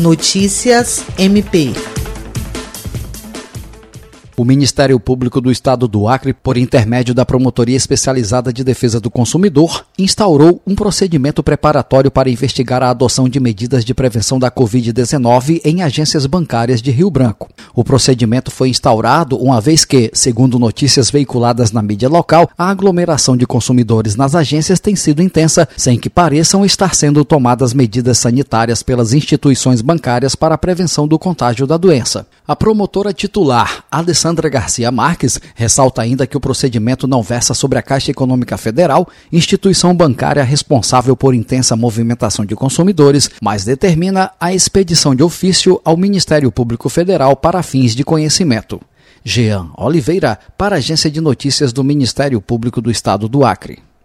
Notícias MP. O Ministério Público do Estado do Acre, por intermédio da Promotoria Especializada de Defesa do Consumidor, instaurou um procedimento preparatório para investigar a adoção de medidas de prevenção da Covid-19 em agências bancárias de Rio Branco. O procedimento foi instaurado uma vez que, segundo notícias veiculadas na mídia local, a aglomeração de consumidores nas agências tem sido intensa, sem que pareçam estar sendo tomadas medidas sanitárias pelas instituições bancárias para a prevenção do contágio da doença. A promotora titular, Alessandra Sandra Garcia Marques ressalta ainda que o procedimento não versa sobre a Caixa Econômica Federal, instituição bancária responsável por intensa movimentação de consumidores, mas determina a expedição de ofício ao Ministério Público Federal para fins de conhecimento. Jean Oliveira, para a Agência de Notícias do Ministério Público do Estado do Acre.